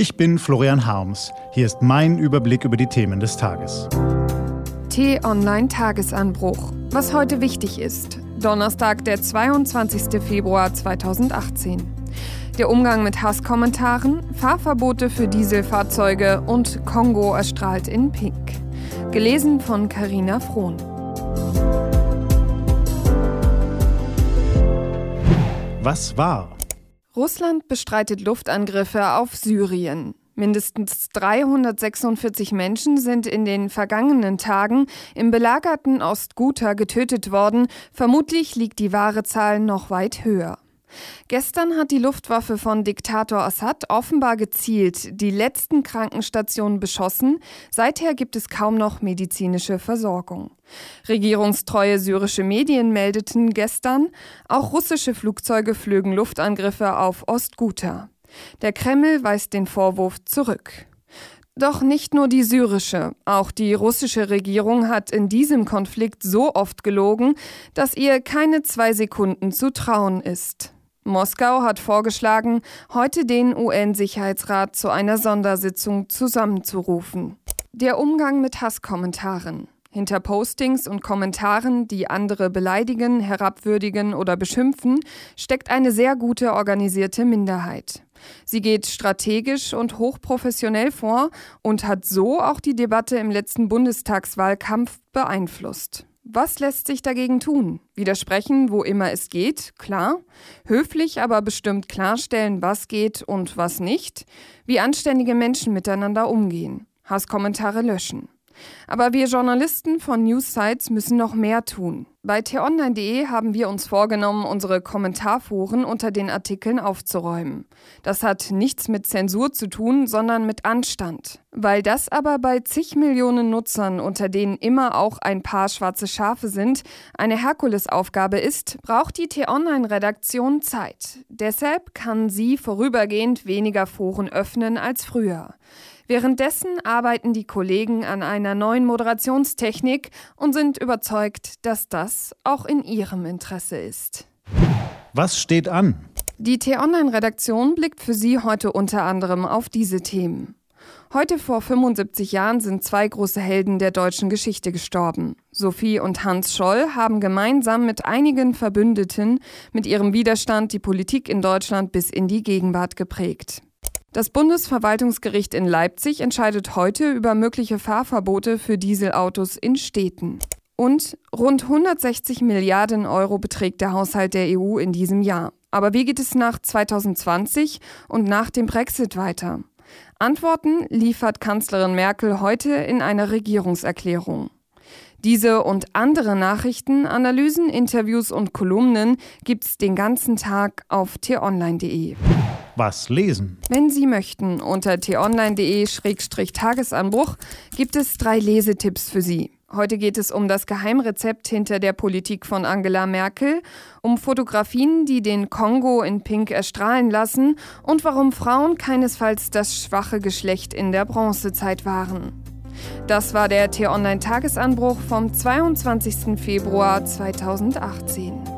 Ich bin Florian Harms. Hier ist mein Überblick über die Themen des Tages. T-Online Tagesanbruch. Was heute wichtig ist. Donnerstag, der 22. Februar 2018. Der Umgang mit Hasskommentaren, Fahrverbote für Dieselfahrzeuge und Kongo erstrahlt in Pink. Gelesen von Karina Frohn. Was war? Russland bestreitet Luftangriffe auf Syrien. Mindestens 346 Menschen sind in den vergangenen Tagen im belagerten Ostguta getötet worden. Vermutlich liegt die wahre Zahl noch weit höher. Gestern hat die Luftwaffe von Diktator Assad offenbar gezielt die letzten Krankenstationen beschossen. Seither gibt es kaum noch medizinische Versorgung. Regierungstreue syrische Medien meldeten gestern, auch russische Flugzeuge flögen Luftangriffe auf Ostguta. Der Kreml weist den Vorwurf zurück. Doch nicht nur die syrische, auch die russische Regierung hat in diesem Konflikt so oft gelogen, dass ihr keine zwei Sekunden zu trauen ist. Moskau hat vorgeschlagen, heute den UN-Sicherheitsrat zu einer Sondersitzung zusammenzurufen. Der Umgang mit Hasskommentaren. Hinter Postings und Kommentaren, die andere beleidigen, herabwürdigen oder beschimpfen, steckt eine sehr gute organisierte Minderheit. Sie geht strategisch und hochprofessionell vor und hat so auch die Debatte im letzten Bundestagswahlkampf beeinflusst. Was lässt sich dagegen tun? Widersprechen, wo immer es geht, klar. Höflich, aber bestimmt klarstellen, was geht und was nicht. Wie anständige Menschen miteinander umgehen. Hasskommentare löschen. Aber wir Journalisten von News-Sites müssen noch mehr tun. Bei t-online.de haben wir uns vorgenommen, unsere Kommentarforen unter den Artikeln aufzuräumen. Das hat nichts mit Zensur zu tun, sondern mit Anstand. Weil das aber bei zig Millionen Nutzern, unter denen immer auch ein paar schwarze Schafe sind, eine Herkulesaufgabe ist, braucht die T-Online-Redaktion Zeit. Deshalb kann sie vorübergehend weniger Foren öffnen als früher. Währenddessen arbeiten die Kollegen an einer neuen Moderationstechnik und sind überzeugt, dass das auch in ihrem Interesse ist. Was steht an? Die T-Online-Redaktion blickt für Sie heute unter anderem auf diese Themen. Heute vor 75 Jahren sind zwei große Helden der deutschen Geschichte gestorben. Sophie und Hans Scholl haben gemeinsam mit einigen Verbündeten mit ihrem Widerstand die Politik in Deutschland bis in die Gegenwart geprägt. Das Bundesverwaltungsgericht in Leipzig entscheidet heute über mögliche Fahrverbote für Dieselautos in Städten. Und rund 160 Milliarden Euro beträgt der Haushalt der EU in diesem Jahr. Aber wie geht es nach 2020 und nach dem Brexit weiter? Antworten liefert Kanzlerin Merkel heute in einer Regierungserklärung. Diese und andere Nachrichten, Analysen, Interviews und Kolumnen gibt's den ganzen Tag auf t-online.de was lesen. Wenn Sie möchten, unter t-online.de-tagesanbruch gibt es drei Lesetipps für Sie. Heute geht es um das Geheimrezept hinter der Politik von Angela Merkel, um Fotografien, die den Kongo in Pink erstrahlen lassen und warum Frauen keinesfalls das schwache Geschlecht in der Bronzezeit waren. Das war der T-Online-Tagesanbruch vom 22. Februar 2018.